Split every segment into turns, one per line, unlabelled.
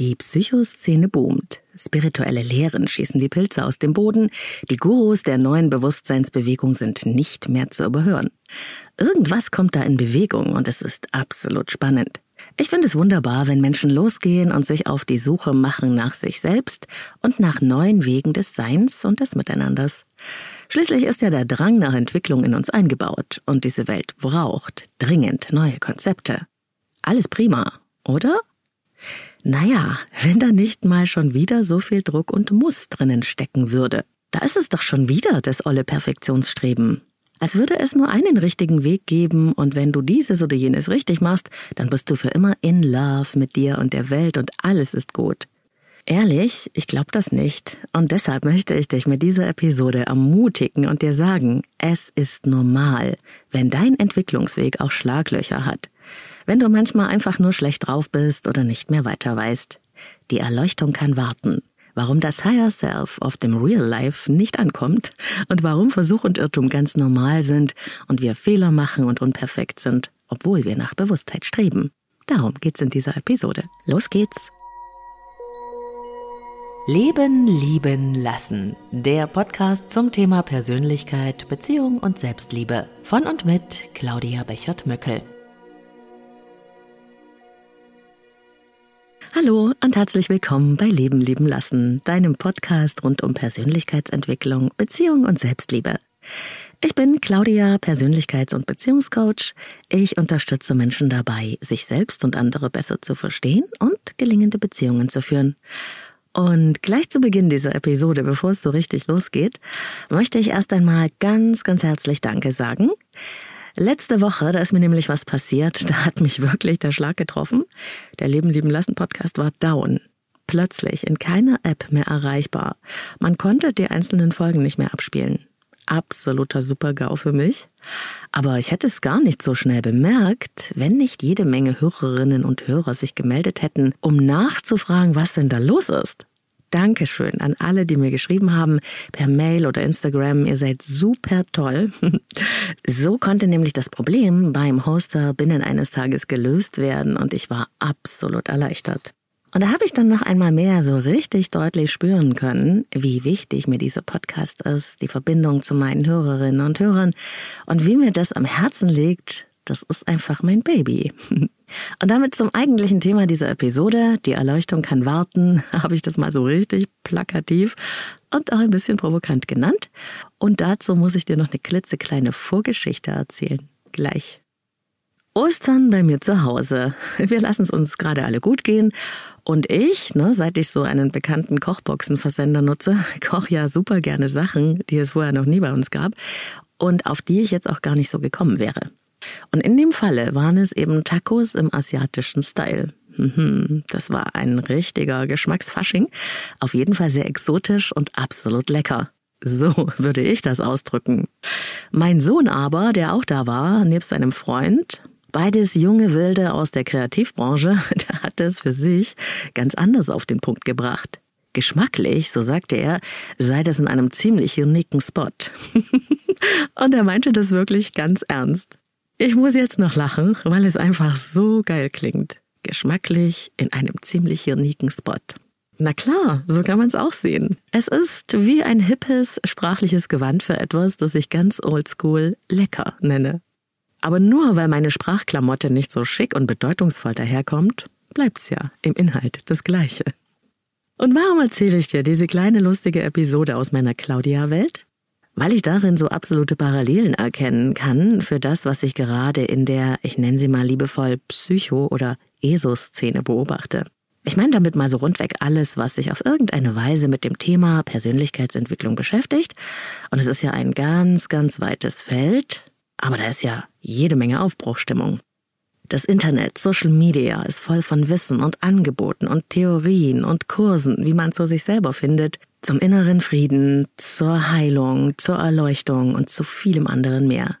Die Psychoszene boomt. Spirituelle Lehren schießen wie Pilze aus dem Boden. Die Gurus der neuen Bewusstseinsbewegung sind nicht mehr zu überhören. Irgendwas kommt da in Bewegung und es ist absolut spannend. Ich finde es wunderbar, wenn Menschen losgehen und sich auf die Suche machen nach sich selbst und nach neuen Wegen des Seins und des Miteinanders. Schließlich ist ja der Drang nach Entwicklung in uns eingebaut und diese Welt braucht dringend neue Konzepte. Alles prima, oder? Naja, wenn da nicht mal schon wieder so viel Druck und Muss drinnen stecken würde. Da ist es doch schon wieder das olle Perfektionsstreben. Als würde es nur einen richtigen Weg geben und wenn du dieses oder jenes richtig machst, dann bist du für immer in love mit dir und der Welt und alles ist gut. Ehrlich, ich glaube das nicht. Und deshalb möchte ich dich mit dieser Episode ermutigen und dir sagen, es ist normal, wenn dein Entwicklungsweg auch Schlaglöcher hat wenn du manchmal einfach nur schlecht drauf bist oder nicht mehr weiter weißt. Die Erleuchtung kann warten. Warum das Higher Self auf dem Real Life nicht ankommt und warum Versuch und Irrtum ganz normal sind und wir Fehler machen und unperfekt sind, obwohl wir nach Bewusstheit streben. Darum geht's in dieser Episode. Los geht's! Leben, lieben, lassen. Der Podcast zum Thema Persönlichkeit, Beziehung und Selbstliebe. Von und mit Claudia Bechert-Möckel. Hallo und herzlich willkommen bei Leben lieben lassen, deinem Podcast rund um Persönlichkeitsentwicklung, Beziehung und Selbstliebe. Ich bin Claudia, Persönlichkeits- und Beziehungscoach. Ich unterstütze Menschen dabei, sich selbst und andere besser zu verstehen und gelingende Beziehungen zu führen. Und gleich zu Beginn dieser Episode, bevor es so richtig losgeht, möchte ich erst einmal ganz, ganz herzlich Danke sagen. Letzte Woche, da ist mir nämlich was passiert, da hat mich wirklich der Schlag getroffen. Der Leben lieben lassen Podcast war down. Plötzlich in keiner App mehr erreichbar. Man konnte die einzelnen Folgen nicht mehr abspielen. Absoluter Supergau für mich. Aber ich hätte es gar nicht so schnell bemerkt, wenn nicht jede Menge Hörerinnen und Hörer sich gemeldet hätten, um nachzufragen, was denn da los ist. Dankeschön an alle, die mir geschrieben haben, per Mail oder Instagram. Ihr seid super toll. So konnte nämlich das Problem beim Hoster binnen eines Tages gelöst werden und ich war absolut erleichtert. Und da habe ich dann noch einmal mehr so richtig deutlich spüren können, wie wichtig mir dieser Podcast ist, die Verbindung zu meinen Hörerinnen und Hörern und wie mir das am Herzen liegt, das ist einfach mein Baby. Und damit zum eigentlichen Thema dieser Episode. Die Erleuchtung kann warten, habe ich das mal so richtig plakativ und auch ein bisschen provokant genannt. Und dazu muss ich dir noch eine klitzekleine Vorgeschichte erzählen. Gleich. Ostern bei mir zu Hause. Wir lassen es uns gerade alle gut gehen. Und ich, ne, seit ich so einen bekannten Kochboxenversender nutze, koche ja super gerne Sachen, die es vorher noch nie bei uns gab und auf die ich jetzt auch gar nicht so gekommen wäre. Und in dem Falle waren es eben Tacos im asiatischen Style. Mhm, das war ein richtiger Geschmacksfasching. Auf jeden Fall sehr exotisch und absolut lecker. So würde ich das ausdrücken. Mein Sohn aber, der auch da war, nebst seinem Freund, beides junge Wilde aus der Kreativbranche, der hatte es für sich ganz anders auf den Punkt gebracht. Geschmacklich, so sagte er, sei das in einem ziemlich uniken Spot. und er meinte das wirklich ganz ernst. Ich muss jetzt noch lachen, weil es einfach so geil klingt. Geschmacklich in einem ziemlich uniken Spot. Na klar, so kann man es auch sehen. Es ist wie ein hippes sprachliches Gewand für etwas, das ich ganz oldschool lecker nenne. Aber nur weil meine Sprachklamotte nicht so schick und bedeutungsvoll daherkommt, bleibt's ja im Inhalt das Gleiche. Und warum erzähle ich dir diese kleine lustige Episode aus meiner Claudia-Welt? Weil ich darin so absolute Parallelen erkennen kann für das, was ich gerade in der, ich nenne sie mal liebevoll, Psycho- oder ESO-Szene beobachte. Ich meine damit mal so rundweg alles, was sich auf irgendeine Weise mit dem Thema Persönlichkeitsentwicklung beschäftigt. Und es ist ja ein ganz, ganz weites Feld, aber da ist ja jede Menge Aufbruchstimmung. Das Internet, Social Media ist voll von Wissen und Angeboten und Theorien und Kursen, wie man zu sich selber findet, zum inneren Frieden, zur Heilung, zur Erleuchtung und zu vielem anderen mehr.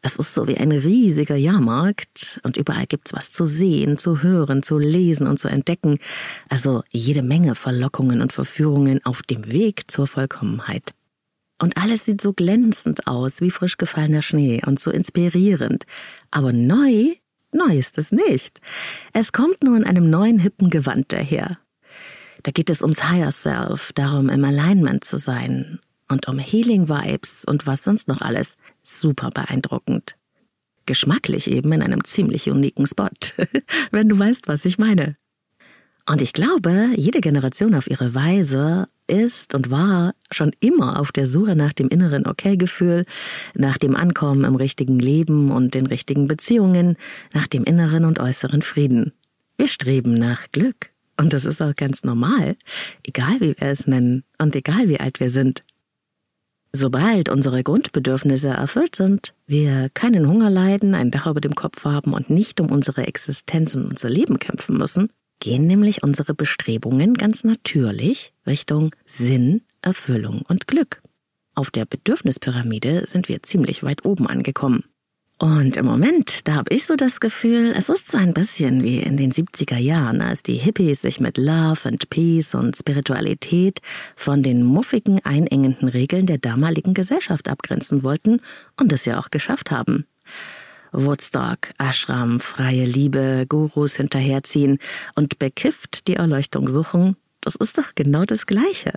Es ist so wie ein riesiger Jahrmarkt und überall gibt's was zu sehen, zu hören, zu lesen und zu entdecken. Also jede Menge Verlockungen und Verführungen auf dem Weg zur Vollkommenheit. Und alles sieht so glänzend aus wie frisch gefallener Schnee und so inspirierend. Aber neu, neu ist es nicht. Es kommt nur in einem neuen hippen Gewand daher. Da geht es ums Higher Self, darum im Alignment zu sein und um Healing Vibes und was sonst noch alles. Super beeindruckend. Geschmacklich eben in einem ziemlich uniken Spot, wenn du weißt, was ich meine. Und ich glaube, jede Generation auf ihre Weise ist und war schon immer auf der Suche nach dem inneren Okay-Gefühl, nach dem Ankommen im richtigen Leben und den richtigen Beziehungen, nach dem inneren und äußeren Frieden. Wir streben nach Glück. Und das ist auch ganz normal, egal wie wir es nennen und egal wie alt wir sind. Sobald unsere Grundbedürfnisse erfüllt sind, wir keinen Hunger leiden, ein Dach über dem Kopf haben und nicht um unsere Existenz und unser Leben kämpfen müssen, gehen nämlich unsere Bestrebungen ganz natürlich Richtung Sinn, Erfüllung und Glück. Auf der Bedürfnispyramide sind wir ziemlich weit oben angekommen. Und im Moment, da habe ich so das Gefühl, es ist so ein bisschen wie in den 70er Jahren, als die Hippies sich mit Love and Peace und Spiritualität von den muffigen, einengenden Regeln der damaligen Gesellschaft abgrenzen wollten und es ja auch geschafft haben. Woodstock, Ashram, freie Liebe, Gurus hinterherziehen und bekifft die Erleuchtung suchen, das ist doch genau das Gleiche.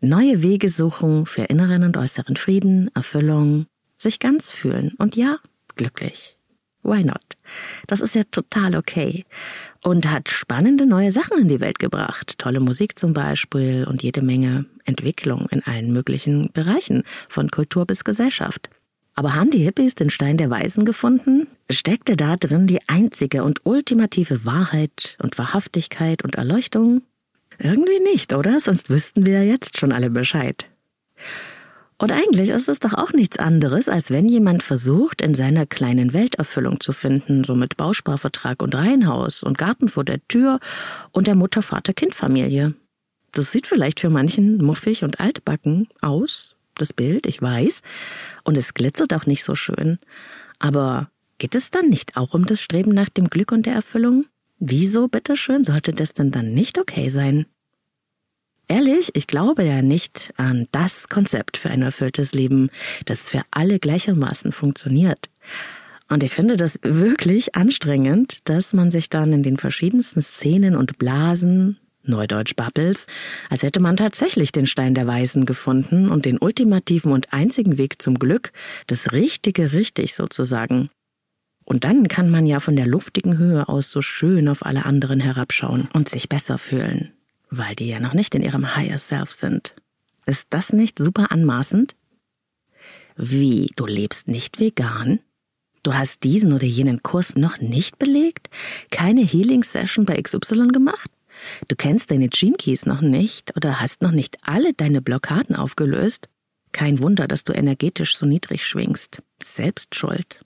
Neue Wege suchen für inneren und äußeren Frieden, Erfüllung, sich ganz fühlen und ja, glücklich. Why not? Das ist ja total okay. Und hat spannende neue Sachen in die Welt gebracht. Tolle Musik zum Beispiel und jede Menge Entwicklung in allen möglichen Bereichen, von Kultur bis Gesellschaft. Aber haben die Hippies den Stein der Weisen gefunden? Steckte da drin die einzige und ultimative Wahrheit und Wahrhaftigkeit und Erleuchtung? Irgendwie nicht, oder? Sonst wüssten wir ja jetzt schon alle Bescheid. Und eigentlich ist es doch auch nichts anderes, als wenn jemand versucht, in seiner kleinen Welt Erfüllung zu finden, so mit Bausparvertrag und Reihenhaus und Garten vor der Tür und der Mutter-Vater-Kind-Familie. Das sieht vielleicht für manchen muffig und altbacken aus, das Bild, ich weiß, und es glitzert auch nicht so schön. Aber geht es dann nicht auch um das Streben nach dem Glück und der Erfüllung? Wieso, bitteschön, sollte das denn dann nicht okay sein? Ehrlich, ich glaube ja nicht an das Konzept für ein erfülltes Leben, das für alle gleichermaßen funktioniert. Und ich finde das wirklich anstrengend, dass man sich dann in den verschiedensten Szenen und Blasen Neudeutsch Bubbles, als hätte man tatsächlich den Stein der Weisen gefunden und den ultimativen und einzigen Weg zum Glück, das Richtige richtig sozusagen. Und dann kann man ja von der luftigen Höhe aus so schön auf alle anderen herabschauen und sich besser fühlen, weil die ja noch nicht in ihrem Higher Self sind. Ist das nicht super anmaßend? Wie, du lebst nicht vegan? Du hast diesen oder jenen Kurs noch nicht belegt? Keine Healing Session bei XY gemacht? Du kennst deine Gene Keys noch nicht oder hast noch nicht alle deine Blockaden aufgelöst? Kein Wunder, dass du energetisch so niedrig schwingst. Selbst schuld.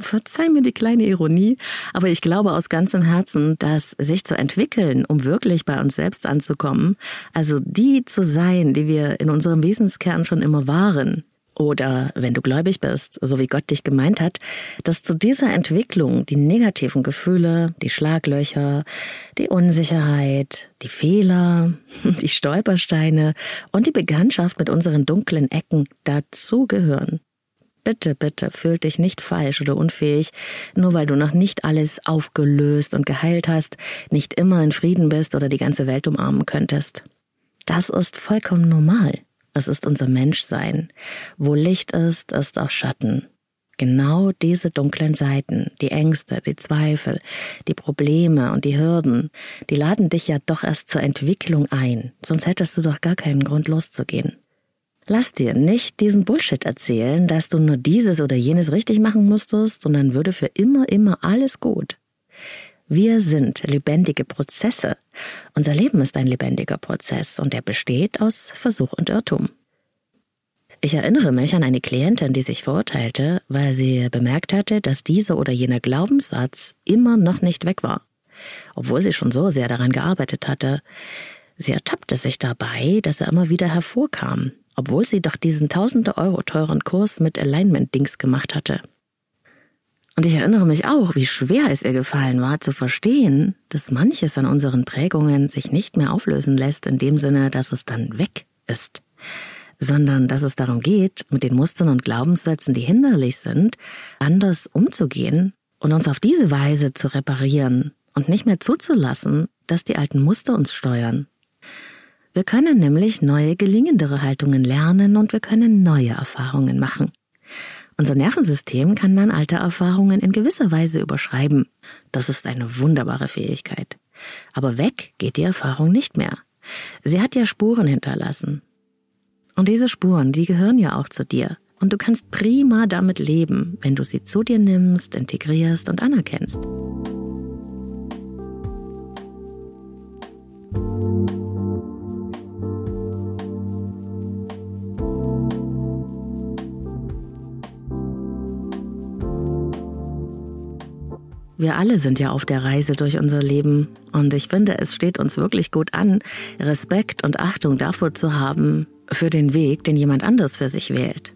Verzeih mir die kleine Ironie, aber ich glaube aus ganzem Herzen, dass sich zu entwickeln, um wirklich bei uns selbst anzukommen, also die zu sein, die wir in unserem Wesenskern schon immer waren, oder wenn du gläubig bist, so wie Gott dich gemeint hat, dass zu dieser Entwicklung die negativen Gefühle, die Schlaglöcher, die Unsicherheit, die Fehler, die Stolpersteine und die Bekanntschaft mit unseren dunklen Ecken dazugehören. Bitte, bitte, fühl dich nicht falsch oder unfähig, nur weil du noch nicht alles aufgelöst und geheilt hast, nicht immer in Frieden bist oder die ganze Welt umarmen könntest. Das ist vollkommen normal. Es ist unser Menschsein. Wo Licht ist, ist auch Schatten. Genau diese dunklen Seiten, die Ängste, die Zweifel, die Probleme und die Hürden, die laden dich ja doch erst zur Entwicklung ein, sonst hättest du doch gar keinen Grund loszugehen. Lass dir nicht diesen Bullshit erzählen, dass du nur dieses oder jenes richtig machen musstest, sondern würde für immer, immer alles gut. Wir sind lebendige Prozesse. Unser Leben ist ein lebendiger Prozess und er besteht aus Versuch und Irrtum. Ich erinnere mich an eine Klientin, die sich verurteilte, weil sie bemerkt hatte, dass dieser oder jener Glaubenssatz immer noch nicht weg war, obwohl sie schon so sehr daran gearbeitet hatte. Sie ertappte sich dabei, dass er immer wieder hervorkam, obwohl sie doch diesen tausende Euro teuren Kurs mit Alignment-Dings gemacht hatte. Und ich erinnere mich auch, wie schwer es ihr gefallen war zu verstehen, dass manches an unseren Prägungen sich nicht mehr auflösen lässt in dem Sinne, dass es dann weg ist, sondern dass es darum geht, mit den Mustern und Glaubenssätzen, die hinderlich sind, anders umzugehen und uns auf diese Weise zu reparieren und nicht mehr zuzulassen, dass die alten Muster uns steuern. Wir können nämlich neue, gelingendere Haltungen lernen und wir können neue Erfahrungen machen. Unser Nervensystem kann dann alte Erfahrungen in gewisser Weise überschreiben. Das ist eine wunderbare Fähigkeit. Aber weg geht die Erfahrung nicht mehr. Sie hat ja Spuren hinterlassen. Und diese Spuren, die gehören ja auch zu dir. Und du kannst prima damit leben, wenn du sie zu dir nimmst, integrierst und anerkennst. Wir alle sind ja auf der Reise durch unser Leben und ich finde, es steht uns wirklich gut an, Respekt und Achtung davor zu haben, für den Weg, den jemand anders für sich wählt.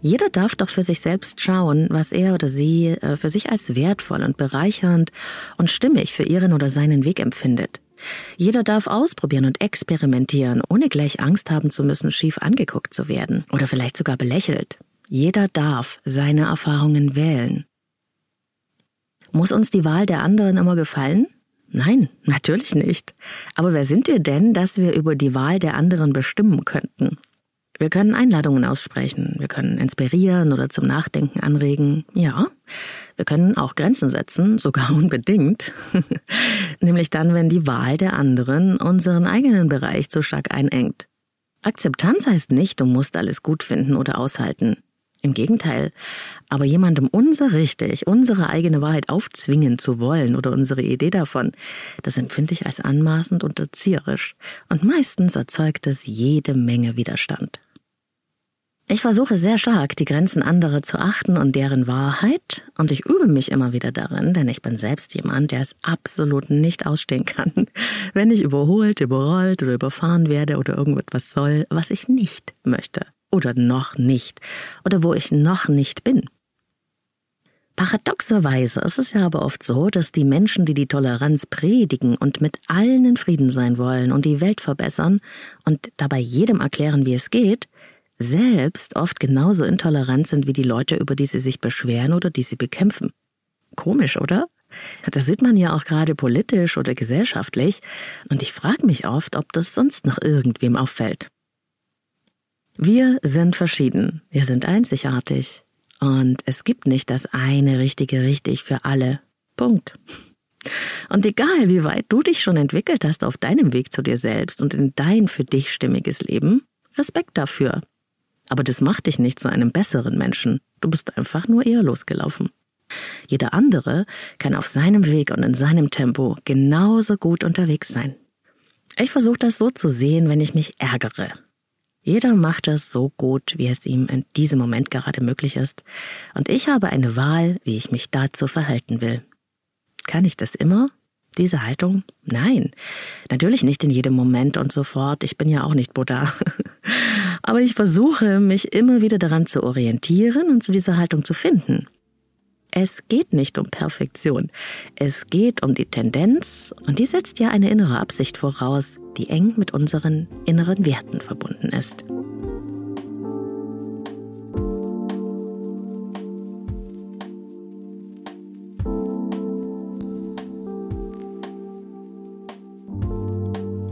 Jeder darf doch für sich selbst schauen, was er oder sie äh, für sich als wertvoll und bereichernd und stimmig für ihren oder seinen Weg empfindet. Jeder darf ausprobieren und experimentieren, ohne gleich Angst haben zu müssen, schief angeguckt zu werden oder vielleicht sogar belächelt. Jeder darf seine Erfahrungen wählen. Muss uns die Wahl der anderen immer gefallen? Nein, natürlich nicht. Aber wer sind wir denn, dass wir über die Wahl der anderen bestimmen könnten? Wir können Einladungen aussprechen, wir können inspirieren oder zum Nachdenken anregen. Ja, wir können auch Grenzen setzen, sogar unbedingt. Nämlich dann, wenn die Wahl der anderen unseren eigenen Bereich zu stark einengt. Akzeptanz heißt nicht, du musst alles gut finden oder aushalten. Im Gegenteil. Aber jemandem unser richtig, unsere eigene Wahrheit aufzwingen zu wollen oder unsere Idee davon, das empfinde ich als anmaßend und erzieherisch. Und meistens erzeugt es jede Menge Widerstand. Ich versuche sehr stark, die Grenzen anderer zu achten und deren Wahrheit, und ich übe mich immer wieder darin, denn ich bin selbst jemand, der es absolut nicht ausstehen kann, wenn ich überholt, überrollt oder überfahren werde oder irgendetwas soll, was ich nicht möchte oder noch nicht oder wo ich noch nicht bin. Paradoxerweise ist es ja aber oft so, dass die Menschen, die die Toleranz predigen und mit allen in Frieden sein wollen und die Welt verbessern und dabei jedem erklären, wie es geht, selbst oft genauso intolerant sind wie die Leute, über die sie sich beschweren oder die sie bekämpfen. Komisch, oder? Das sieht man ja auch gerade politisch oder gesellschaftlich, und ich frage mich oft, ob das sonst noch irgendwem auffällt. Wir sind verschieden, wir sind einzigartig und es gibt nicht das eine richtige richtig für alle. Punkt. Und egal, wie weit du dich schon entwickelt hast auf deinem Weg zu dir selbst und in dein für dich stimmiges Leben, Respekt dafür. Aber das macht dich nicht zu einem besseren Menschen. Du bist einfach nur eher losgelaufen. Jeder andere kann auf seinem Weg und in seinem Tempo genauso gut unterwegs sein. Ich versuche das so zu sehen, wenn ich mich ärgere jeder macht es so gut, wie es ihm in diesem Moment gerade möglich ist, und ich habe eine Wahl, wie ich mich dazu verhalten will. Kann ich das immer? Diese Haltung? Nein, natürlich nicht in jedem Moment und so fort. Ich bin ja auch nicht Buddha. Aber ich versuche, mich immer wieder daran zu orientieren und zu dieser Haltung zu finden. Es geht nicht um Perfektion. Es geht um die Tendenz und die setzt ja eine innere Absicht voraus, die eng mit unseren inneren Werten verbunden ist.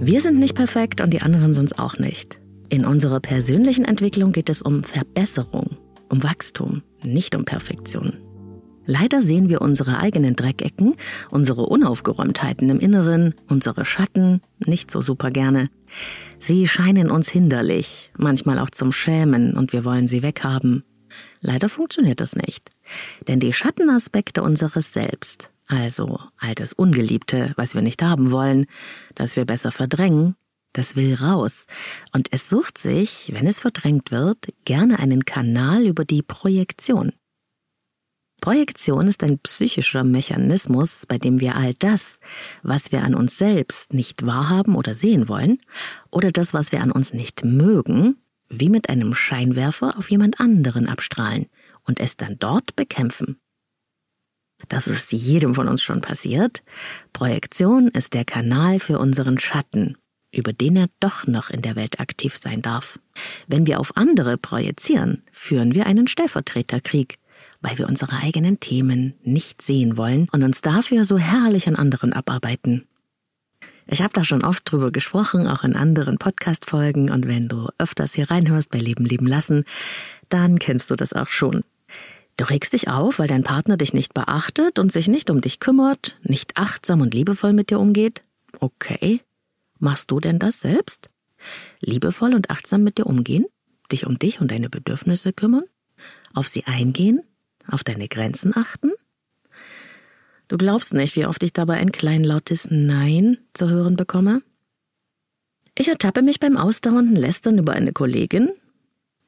Wir sind nicht perfekt und die anderen sind es auch nicht. In unserer persönlichen Entwicklung geht es um Verbesserung, um Wachstum, nicht um Perfektion. Leider sehen wir unsere eigenen Dreckecken, unsere Unaufgeräumtheiten im Inneren, unsere Schatten nicht so super gerne. Sie scheinen uns hinderlich, manchmal auch zum Schämen und wir wollen sie weghaben. Leider funktioniert das nicht. Denn die Schattenaspekte unseres Selbst, also all das Ungeliebte, was wir nicht haben wollen, das wir besser verdrängen, das will raus. Und es sucht sich, wenn es verdrängt wird, gerne einen Kanal über die Projektion. Projektion ist ein psychischer Mechanismus, bei dem wir all das, was wir an uns selbst nicht wahrhaben oder sehen wollen, oder das, was wir an uns nicht mögen, wie mit einem Scheinwerfer auf jemand anderen abstrahlen und es dann dort bekämpfen. Das ist jedem von uns schon passiert. Projektion ist der Kanal für unseren Schatten, über den er doch noch in der Welt aktiv sein darf. Wenn wir auf andere projizieren, führen wir einen Stellvertreterkrieg weil wir unsere eigenen Themen nicht sehen wollen und uns dafür so herrlich an anderen abarbeiten. Ich habe da schon oft drüber gesprochen, auch in anderen Podcast-Folgen. Und wenn du öfters hier reinhörst bei Leben, Leben lassen, dann kennst du das auch schon. Du regst dich auf, weil dein Partner dich nicht beachtet und sich nicht um dich kümmert, nicht achtsam und liebevoll mit dir umgeht. Okay. Machst du denn das selbst? Liebevoll und achtsam mit dir umgehen? Dich um dich und deine Bedürfnisse kümmern? Auf sie eingehen? Auf deine Grenzen achten? Du glaubst nicht, wie oft ich dabei ein kleinlautes Nein zu hören bekomme? Ich ertappe mich beim ausdauernden Lästern über eine Kollegin,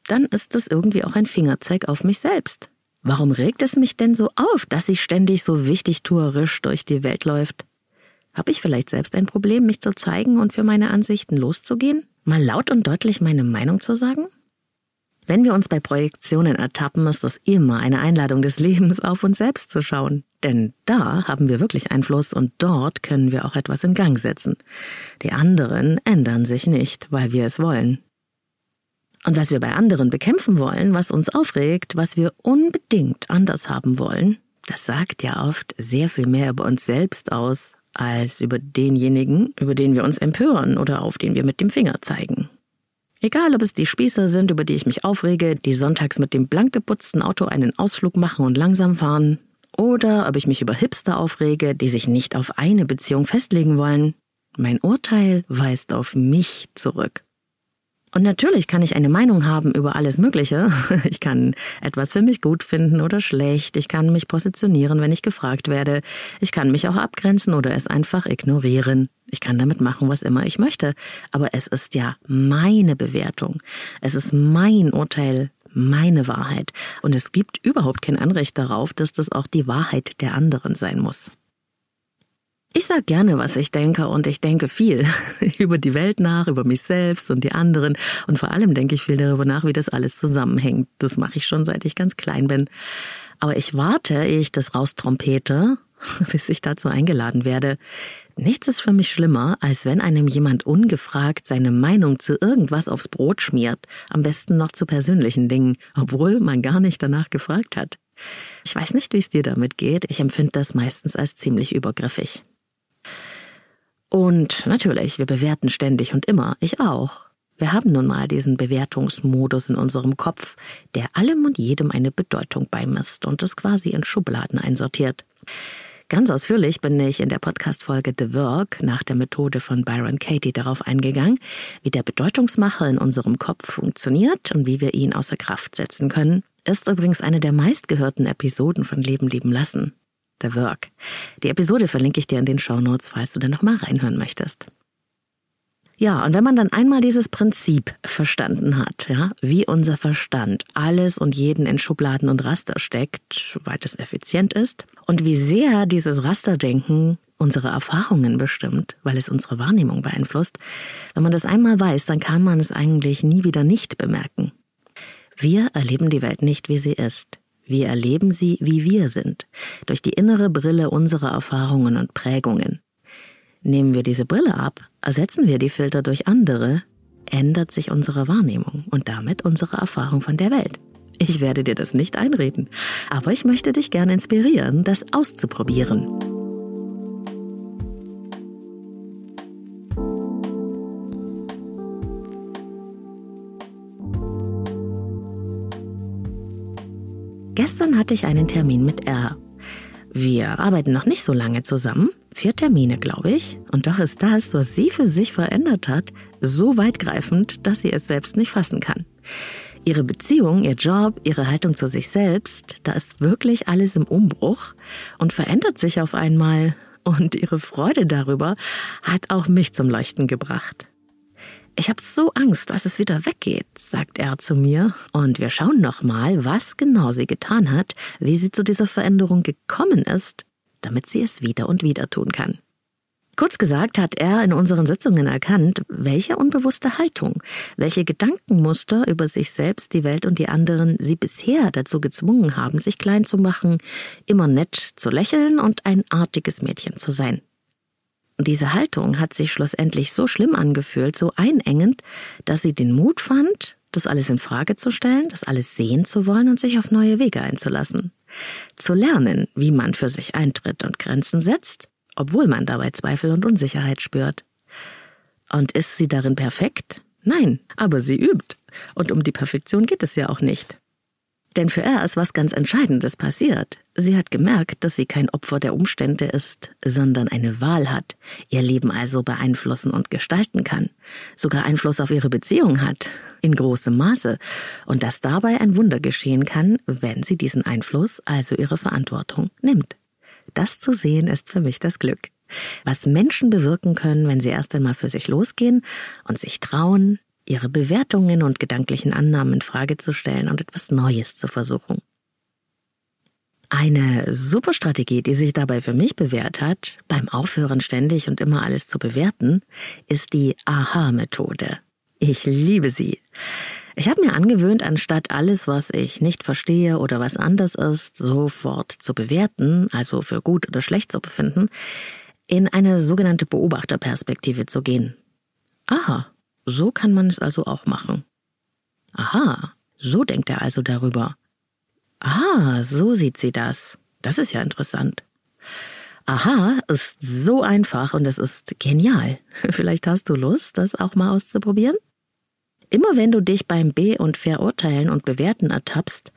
dann ist das irgendwie auch ein Fingerzeig auf mich selbst. Warum regt es mich denn so auf, dass sie ständig so wichtig tuerisch durch die Welt läuft? Habe ich vielleicht selbst ein Problem, mich zu zeigen und für meine Ansichten loszugehen? Mal laut und deutlich meine Meinung zu sagen? Wenn wir uns bei Projektionen ertappen, ist das immer eine Einladung des Lebens, auf uns selbst zu schauen. Denn da haben wir wirklich Einfluss und dort können wir auch etwas in Gang setzen. Die anderen ändern sich nicht, weil wir es wollen. Und was wir bei anderen bekämpfen wollen, was uns aufregt, was wir unbedingt anders haben wollen, das sagt ja oft sehr viel mehr über uns selbst aus, als über denjenigen, über den wir uns empören oder auf den wir mit dem Finger zeigen. Egal, ob es die Spießer sind, über die ich mich aufrege, die sonntags mit dem blank geputzten Auto einen Ausflug machen und langsam fahren, oder ob ich mich über Hipster aufrege, die sich nicht auf eine Beziehung festlegen wollen. Mein Urteil weist auf mich zurück. Und natürlich kann ich eine Meinung haben über alles Mögliche. Ich kann etwas für mich gut finden oder schlecht. Ich kann mich positionieren, wenn ich gefragt werde. Ich kann mich auch abgrenzen oder es einfach ignorieren. Ich kann damit machen, was immer ich möchte. Aber es ist ja meine Bewertung. Es ist mein Urteil, meine Wahrheit. Und es gibt überhaupt kein Anrecht darauf, dass das auch die Wahrheit der anderen sein muss. Ich sag gerne, was ich denke und ich denke viel über die Welt nach, über mich selbst und die anderen und vor allem denke ich viel darüber nach, wie das alles zusammenhängt. Das mache ich schon, seit ich ganz klein bin. Aber ich warte, ehe ich das raustrompete, bis ich dazu eingeladen werde. Nichts ist für mich schlimmer, als wenn einem jemand ungefragt seine Meinung zu irgendwas aufs Brot schmiert, am besten noch zu persönlichen Dingen, obwohl man gar nicht danach gefragt hat. Ich weiß nicht, wie es dir damit geht, ich empfinde das meistens als ziemlich übergriffig. Und natürlich, wir bewerten ständig und immer, ich auch. Wir haben nun mal diesen Bewertungsmodus in unserem Kopf, der allem und jedem eine Bedeutung beimisst und es quasi in Schubladen einsortiert. Ganz ausführlich bin ich in der Podcast-Folge The Work nach der Methode von Byron Katie darauf eingegangen, wie der Bedeutungsmacher in unserem Kopf funktioniert und wie wir ihn außer Kraft setzen können. Ist übrigens eine der meistgehörten Episoden von Leben lieben lassen. The Work. Die Episode verlinke ich dir in den Show Notes, falls du da noch mal reinhören möchtest. Ja, und wenn man dann einmal dieses Prinzip verstanden hat, ja, wie unser Verstand alles und jeden in Schubladen und Raster steckt, weil das effizient ist, und wie sehr dieses Rasterdenken unsere Erfahrungen bestimmt, weil es unsere Wahrnehmung beeinflusst, wenn man das einmal weiß, dann kann man es eigentlich nie wieder nicht bemerken. Wir erleben die Welt nicht, wie sie ist. Wir erleben sie, wie wir sind, durch die innere Brille unserer Erfahrungen und Prägungen. Nehmen wir diese Brille ab, ersetzen wir die Filter durch andere, ändert sich unsere Wahrnehmung und damit unsere Erfahrung von der Welt. Ich werde dir das nicht einreden, aber ich möchte dich gerne inspirieren, das auszuprobieren. Gestern hatte ich einen Termin mit R. Wir arbeiten noch nicht so lange zusammen, vier Termine, glaube ich, und doch ist das, was sie für sich verändert hat, so weitgreifend, dass sie es selbst nicht fassen kann. Ihre Beziehung, ihr Job, ihre Haltung zu sich selbst, da ist wirklich alles im Umbruch und verändert sich auf einmal, und ihre Freude darüber hat auch mich zum Leuchten gebracht. Ich habe so Angst, dass es wieder weggeht, sagt er zu mir, und wir schauen noch mal, was genau sie getan hat, wie sie zu dieser Veränderung gekommen ist, damit sie es wieder und wieder tun kann. Kurz gesagt hat er in unseren Sitzungen erkannt, welche unbewusste Haltung, welche Gedankenmuster über sich selbst, die Welt und die anderen sie bisher dazu gezwungen haben, sich klein zu machen, immer nett zu lächeln und ein artiges Mädchen zu sein. Und diese Haltung hat sich schlussendlich so schlimm angefühlt, so einengend, dass sie den Mut fand, das alles in Frage zu stellen, das alles sehen zu wollen und sich auf neue Wege einzulassen. Zu lernen, wie man für sich eintritt und Grenzen setzt, obwohl man dabei Zweifel und Unsicherheit spürt. Und ist sie darin perfekt? Nein, aber sie übt. Und um die Perfektion geht es ja auch nicht. Denn für er ist was ganz Entscheidendes passiert. Sie hat gemerkt, dass sie kein Opfer der Umstände ist, sondern eine Wahl hat, ihr Leben also beeinflussen und gestalten kann, sogar Einfluss auf ihre Beziehung hat, in großem Maße, und dass dabei ein Wunder geschehen kann, wenn sie diesen Einfluss, also ihre Verantwortung, nimmt. Das zu sehen ist für mich das Glück. Was Menschen bewirken können, wenn sie erst einmal für sich losgehen und sich trauen, ihre Bewertungen und gedanklichen Annahmen in Frage zu stellen und etwas Neues zu versuchen. Eine super Strategie, die sich dabei für mich bewährt hat, beim Aufhören ständig und immer alles zu bewerten, ist die Aha-Methode. Ich liebe sie. Ich habe mir angewöhnt, anstatt alles, was ich nicht verstehe oder was anders ist, sofort zu bewerten, also für gut oder schlecht zu befinden, in eine sogenannte Beobachterperspektive zu gehen. Aha, so kann man es also auch machen. Aha, so denkt er also darüber. Ah, so sieht sie das. Das ist ja interessant. Aha, ist so einfach und es ist genial. Vielleicht hast du Lust, das auch mal auszuprobieren? Immer wenn du dich beim Be- und Verurteilen und Bewerten ertappst,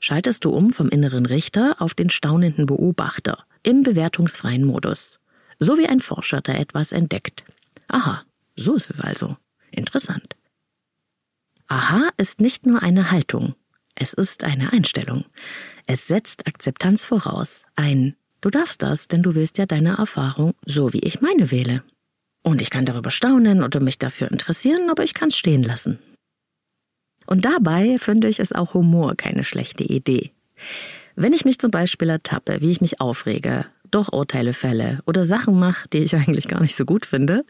schaltest du um vom inneren Richter auf den staunenden Beobachter im bewertungsfreien Modus. So wie ein Forscher, der etwas entdeckt. Aha, so ist es also. Interessant. Aha ist nicht nur eine Haltung, es ist eine Einstellung. Es setzt Akzeptanz voraus. Ein Du darfst das, denn du willst ja deine Erfahrung so wie ich meine wähle. Und ich kann darüber staunen oder mich dafür interessieren, aber ich kann es stehen lassen. Und dabei finde ich es auch Humor keine schlechte Idee. Wenn ich mich zum Beispiel ertappe, wie ich mich aufrege, doch Urteile fälle oder Sachen mache, die ich eigentlich gar nicht so gut finde,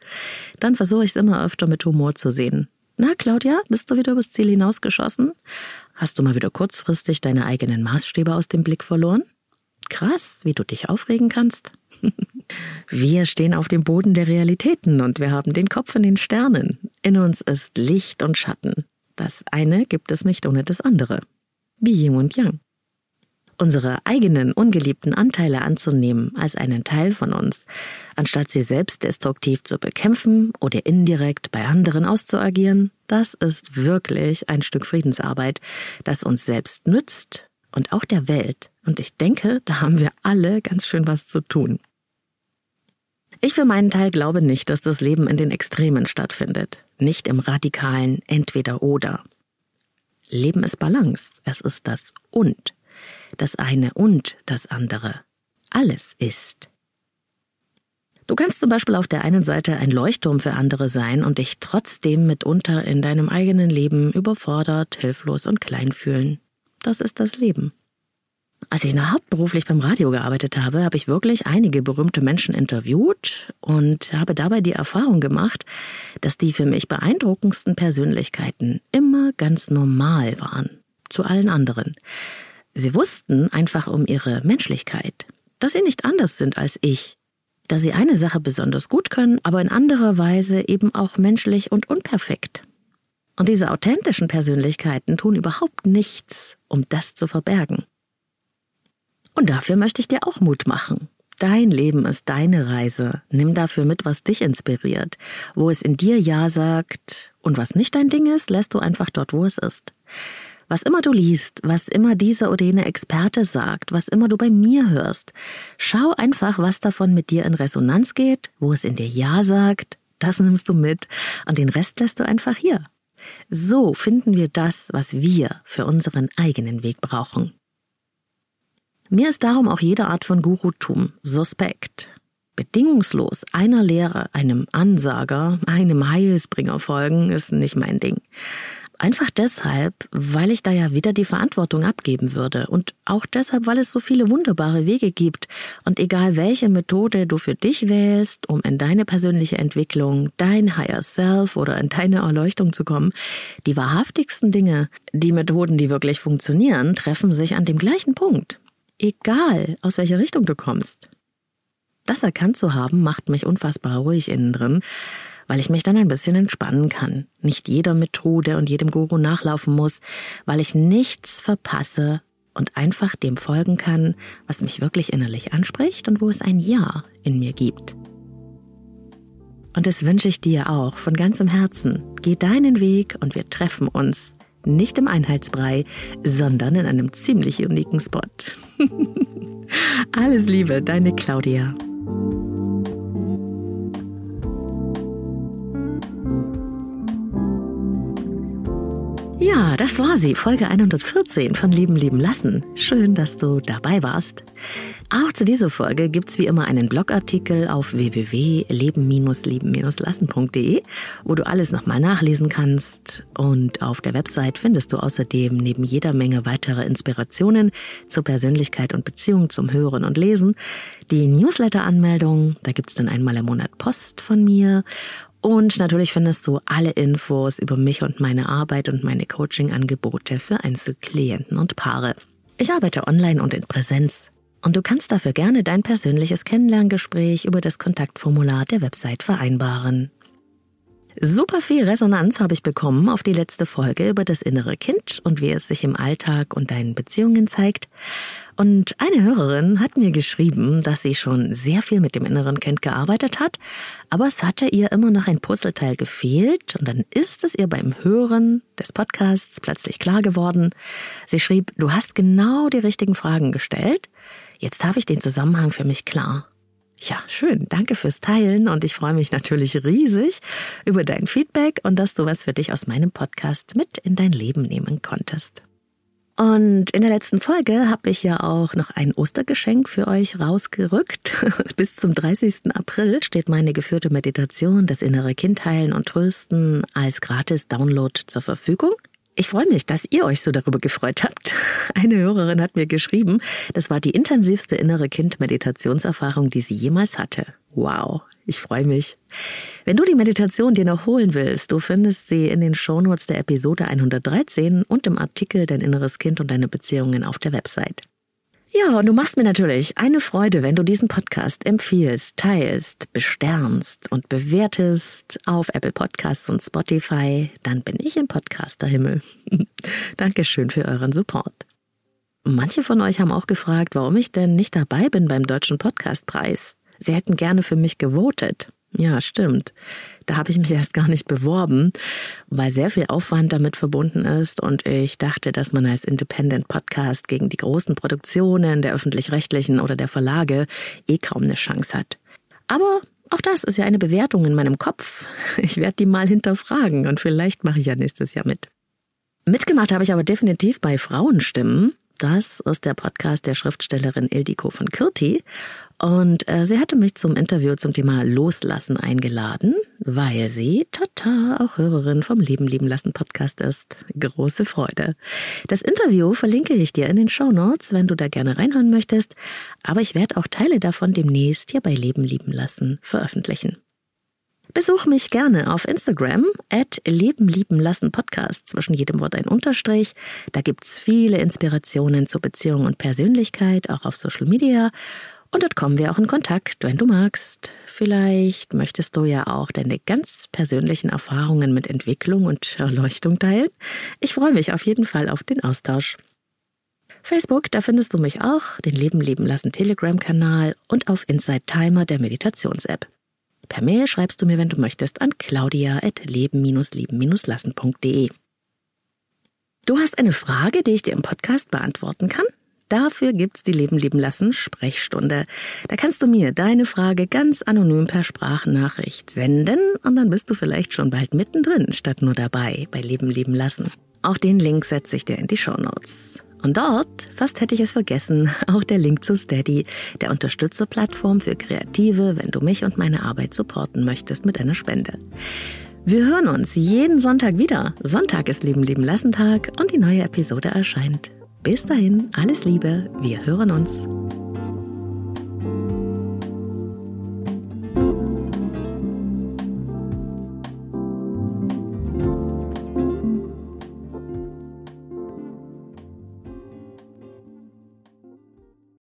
dann versuche ich es immer öfter mit Humor zu sehen. Na, Claudia, bist du wieder übers Ziel hinausgeschossen? Hast du mal wieder kurzfristig deine eigenen Maßstäbe aus dem Blick verloren? Krass, wie du dich aufregen kannst. wir stehen auf dem Boden der Realitäten und wir haben den Kopf in den Sternen. In uns ist Licht und Schatten. Das eine gibt es nicht ohne das andere. Wie Yin und Yang unsere eigenen ungeliebten Anteile anzunehmen als einen Teil von uns, anstatt sie selbst destruktiv zu bekämpfen oder indirekt bei anderen auszuagieren, das ist wirklich ein Stück Friedensarbeit, das uns selbst nützt und auch der Welt. Und ich denke, da haben wir alle ganz schön was zu tun. Ich für meinen Teil glaube nicht, dass das Leben in den Extremen stattfindet, nicht im radikalen Entweder oder. Leben ist Balance, es ist das Und das eine und das andere. Alles ist. Du kannst zum Beispiel auf der einen Seite ein Leuchtturm für andere sein und dich trotzdem mitunter in deinem eigenen Leben überfordert, hilflos und klein fühlen. Das ist das Leben. Als ich noch hauptberuflich beim Radio gearbeitet habe, habe ich wirklich einige berühmte Menschen interviewt und habe dabei die Erfahrung gemacht, dass die für mich beeindruckendsten Persönlichkeiten immer ganz normal waren. Zu allen anderen. Sie wussten einfach um ihre Menschlichkeit, dass sie nicht anders sind als ich, dass sie eine Sache besonders gut können, aber in anderer Weise eben auch menschlich und unperfekt. Und diese authentischen Persönlichkeiten tun überhaupt nichts, um das zu verbergen. Und dafür möchte ich dir auch Mut machen. Dein Leben ist deine Reise. Nimm dafür mit, was dich inspiriert, wo es in dir Ja sagt. Und was nicht dein Ding ist, lässt du einfach dort, wo es ist. Was immer du liest, was immer dieser oder jene Experte sagt, was immer du bei mir hörst, schau einfach, was davon mit dir in Resonanz geht, wo es in dir Ja sagt, das nimmst du mit und den Rest lässt du einfach hier. So finden wir das, was wir für unseren eigenen Weg brauchen. Mir ist darum auch jede Art von Gurutum suspekt. Bedingungslos einer Lehre, einem Ansager, einem Heilsbringer folgen, ist nicht mein Ding. Einfach deshalb, weil ich da ja wieder die Verantwortung abgeben würde und auch deshalb, weil es so viele wunderbare Wege gibt und egal welche Methode du für dich wählst, um in deine persönliche Entwicklung, dein Higher Self oder in deine Erleuchtung zu kommen, die wahrhaftigsten Dinge, die Methoden, die wirklich funktionieren, treffen sich an dem gleichen Punkt. Egal, aus welcher Richtung du kommst. Das erkannt zu haben, macht mich unfassbar ruhig innen drin weil ich mich dann ein bisschen entspannen kann, nicht jeder Methode und jedem Guru nachlaufen muss, weil ich nichts verpasse und einfach dem folgen kann, was mich wirklich innerlich anspricht und wo es ein Ja in mir gibt. Und das wünsche ich dir auch von ganzem Herzen. Geh deinen Weg und wir treffen uns nicht im Einheitsbrei, sondern in einem ziemlich uniken Spot. Alles Liebe, deine Claudia. Das war sie, Folge 114 von Leben leben lassen. Schön, dass du dabei warst. Auch zu dieser Folge gibt's wie immer einen Blogartikel auf www.leben-leben-lassen.de, wo du alles nochmal nachlesen kannst. Und auf der Website findest du außerdem neben jeder Menge weiterer Inspirationen zur Persönlichkeit und Beziehung zum Hören und Lesen die Newsletter-Anmeldung. Da gibt's dann einmal im Monat Post von mir und natürlich findest du alle Infos über mich und meine Arbeit und meine Coaching-Angebote für Einzelklienten und Paare. Ich arbeite online und in Präsenz. Und du kannst dafür gerne dein persönliches Kennenlerngespräch über das Kontaktformular der Website vereinbaren. Super viel Resonanz habe ich bekommen auf die letzte Folge über das innere Kind und wie es sich im Alltag und deinen Beziehungen zeigt. Und eine Hörerin hat mir geschrieben, dass sie schon sehr viel mit dem inneren Kind gearbeitet hat, aber es hatte ihr immer noch ein Puzzleteil gefehlt und dann ist es ihr beim Hören des Podcasts plötzlich klar geworden. Sie schrieb, du hast genau die richtigen Fragen gestellt. Jetzt habe ich den Zusammenhang für mich klar. Ja, schön. Danke fürs Teilen und ich freue mich natürlich riesig über dein Feedback und dass du was für dich aus meinem Podcast mit in dein Leben nehmen konntest. Und in der letzten Folge habe ich ja auch noch ein Ostergeschenk für euch rausgerückt. Bis zum 30. April steht meine geführte Meditation, das innere Kind heilen und trösten als gratis Download zur Verfügung. Ich freue mich, dass ihr euch so darüber gefreut habt. Eine Hörerin hat mir geschrieben, das war die intensivste innere Kind-Meditationserfahrung, die sie jemals hatte. Wow, ich freue mich. Wenn du die Meditation dir noch holen willst, du findest sie in den Shownotes der Episode 113 und im Artikel Dein inneres Kind und deine Beziehungen auf der Website. Ja, und du machst mir natürlich eine Freude, wenn du diesen Podcast empfiehlst, teilst, besternst und bewertest auf Apple Podcasts und Spotify. Dann bin ich im Podcasterhimmel. Dankeschön für euren Support. Manche von euch haben auch gefragt, warum ich denn nicht dabei bin beim Deutschen Podcastpreis. Sie hätten gerne für mich gewotet. Ja, stimmt. Da habe ich mich erst gar nicht beworben, weil sehr viel Aufwand damit verbunden ist und ich dachte, dass man als Independent Podcast gegen die großen Produktionen der öffentlich-rechtlichen oder der Verlage eh kaum eine Chance hat. Aber auch das ist ja eine Bewertung in meinem Kopf. Ich werde die mal hinterfragen und vielleicht mache ich ja nächstes Jahr mit. Mitgemacht habe ich aber definitiv bei Frauenstimmen. Das ist der Podcast der Schriftstellerin Ildiko von Kürti. Und äh, sie hatte mich zum Interview zum Thema Loslassen eingeladen, weil sie, tata, auch Hörerin vom Leben lieben lassen Podcast ist. Große Freude. Das Interview verlinke ich dir in den Show Notes, wenn du da gerne reinhören möchtest. Aber ich werde auch Teile davon demnächst hier bei Leben lieben lassen veröffentlichen. Besuch mich gerne auf Instagram at Leben lieben lassen Podcast, zwischen jedem Wort ein Unterstrich. Da gibt's viele Inspirationen zur Beziehung und Persönlichkeit, auch auf Social Media. Und dort kommen wir auch in Kontakt, wenn du magst. Vielleicht möchtest du ja auch deine ganz persönlichen Erfahrungen mit Entwicklung und Erleuchtung teilen. Ich freue mich auf jeden Fall auf den Austausch. Facebook, da findest du mich auch, den Leben leben lassen Telegram-Kanal und auf Inside Timer der Meditations-App. Per Mail schreibst du mir, wenn du möchtest, an claudia.leben-leben-lassen.de. Du hast eine Frage, die ich dir im Podcast beantworten kann? Dafür gibt's die Leben leben lassen Sprechstunde. Da kannst du mir deine Frage ganz anonym per Sprachnachricht senden und dann bist du vielleicht schon bald mittendrin statt nur dabei bei Leben leben lassen. Auch den Link setze ich dir in die Show Notes. Und dort, fast hätte ich es vergessen, auch der Link zu Steady, der Unterstützerplattform für Kreative, wenn du mich und meine Arbeit supporten möchtest mit einer Spende. Wir hören uns jeden Sonntag wieder. Sonntag ist Leben Leben Lassen Tag und die neue Episode erscheint. Bis dahin, alles Liebe, wir hören uns.